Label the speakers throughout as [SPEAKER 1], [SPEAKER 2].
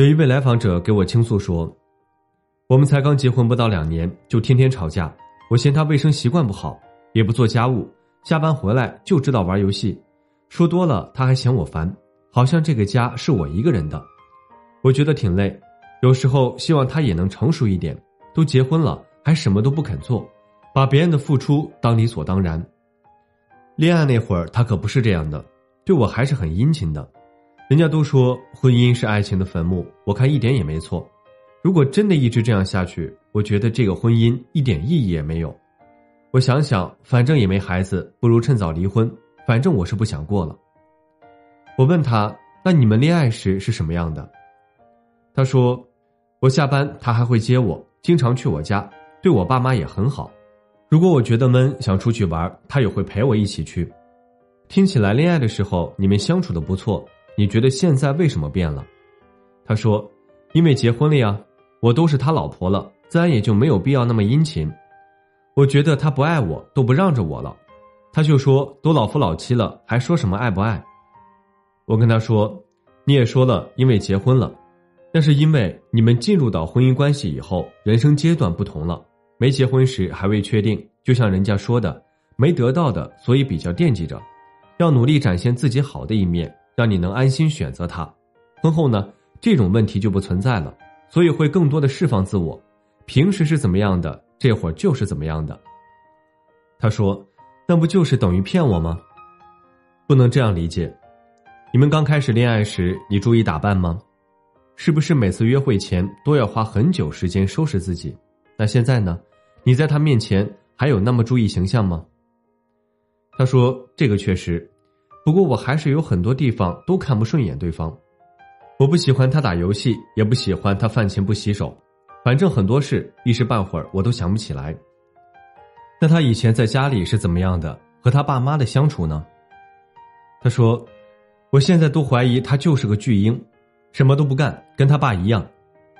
[SPEAKER 1] 有一位来访者给我倾诉说：“我们才刚结婚不到两年，就天天吵架。我嫌他卫生习惯不好，也不做家务，下班回来就知道玩游戏。说多了他还嫌我烦，好像这个家是我一个人的。我觉得挺累，有时候希望他也能成熟一点。都结婚了还什么都不肯做，把别人的付出当理所当然。恋爱那会儿他可不是这样的，对我还是很殷勤的。”人家都说婚姻是爱情的坟墓，我看一点也没错。如果真的一直这样下去，我觉得这个婚姻一点意义也没有。我想想，反正也没孩子，不如趁早离婚。反正我是不想过了。我问他：“那你们恋爱时是什么样的？”他说：“我下班他还会接我，经常去我家，对我爸妈也很好。如果我觉得闷，想出去玩，他也会陪我一起去。听起来恋爱的时候你们相处的不错。”你觉得现在为什么变了？他说：“因为结婚了呀，我都是他老婆了，自然也就没有必要那么殷勤。我觉得他不爱我，都不让着我了。他就说都老夫老妻了，还说什么爱不爱？我跟他说，你也说了，因为结婚了，那是因为你们进入到婚姻关系以后，人生阶段不同了。没结婚时还未确定，就像人家说的，没得到的，所以比较惦记着，要努力展现自己好的一面。”让你能安心选择他，婚后呢，这种问题就不存在了，所以会更多的释放自我。平时是怎么样的，这会儿就是怎么样的。他说：“那不就是等于骗我吗？”不能这样理解。你们刚开始恋爱时，你注意打扮吗？是不是每次约会前都要花很久时间收拾自己？那现在呢？你在他面前还有那么注意形象吗？他说：“这个确实。”不过我还是有很多地方都看不顺眼对方，我不喜欢他打游戏，也不喜欢他饭前不洗手，反正很多事一时半会儿我都想不起来。那他以前在家里是怎么样的？和他爸妈的相处呢？他说：“我现在都怀疑他就是个巨婴，什么都不干，跟他爸一样。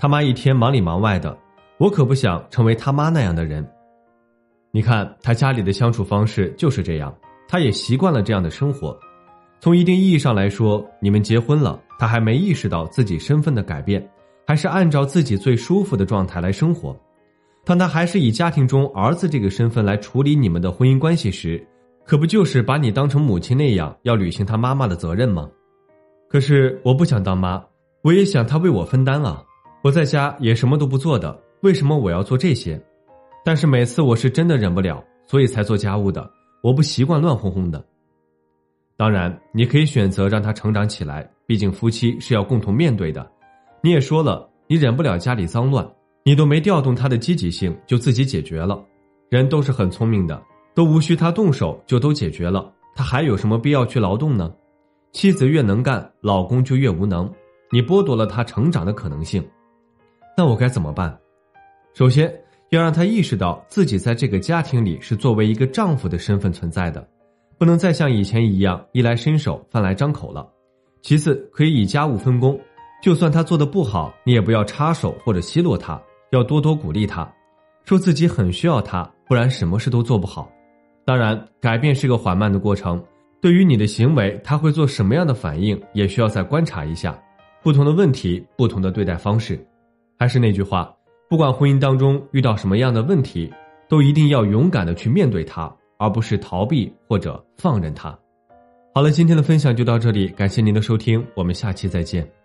[SPEAKER 1] 他妈一天忙里忙外的，我可不想成为他妈那样的人。你看他家里的相处方式就是这样。”他也习惯了这样的生活，从一定意义上来说，你们结婚了，他还没意识到自己身份的改变，还是按照自己最舒服的状态来生活。当他还是以家庭中儿子这个身份来处理你们的婚姻关系时，可不就是把你当成母亲那样，要履行他妈妈的责任吗？可是我不想当妈，我也想他为我分担啊！我在家也什么都不做的，为什么我要做这些？但是每次我是真的忍不了，所以才做家务的。我不习惯乱哄哄的，当然，你可以选择让他成长起来，毕竟夫妻是要共同面对的。你也说了，你忍不了家里脏乱，你都没调动他的积极性，就自己解决了。人都是很聪明的，都无需他动手就都解决了，他还有什么必要去劳动呢？妻子越能干，老公就越无能，你剥夺了他成长的可能性。那我该怎么办？首先。要让他意识到自己在这个家庭里是作为一个丈夫的身份存在的，不能再像以前一样衣来伸手饭来张口了。其次，可以以家务分工，就算他做的不好，你也不要插手或者奚落他，要多多鼓励他，说自己很需要他，不然什么事都做不好。当然，改变是个缓慢的过程，对于你的行为，他会做什么样的反应，也需要再观察一下。不同的问题，不同的对待方式。还是那句话。不管婚姻当中遇到什么样的问题，都一定要勇敢的去面对它，而不是逃避或者放任它。好了，今天的分享就到这里，感谢您的收听，我们下期再见。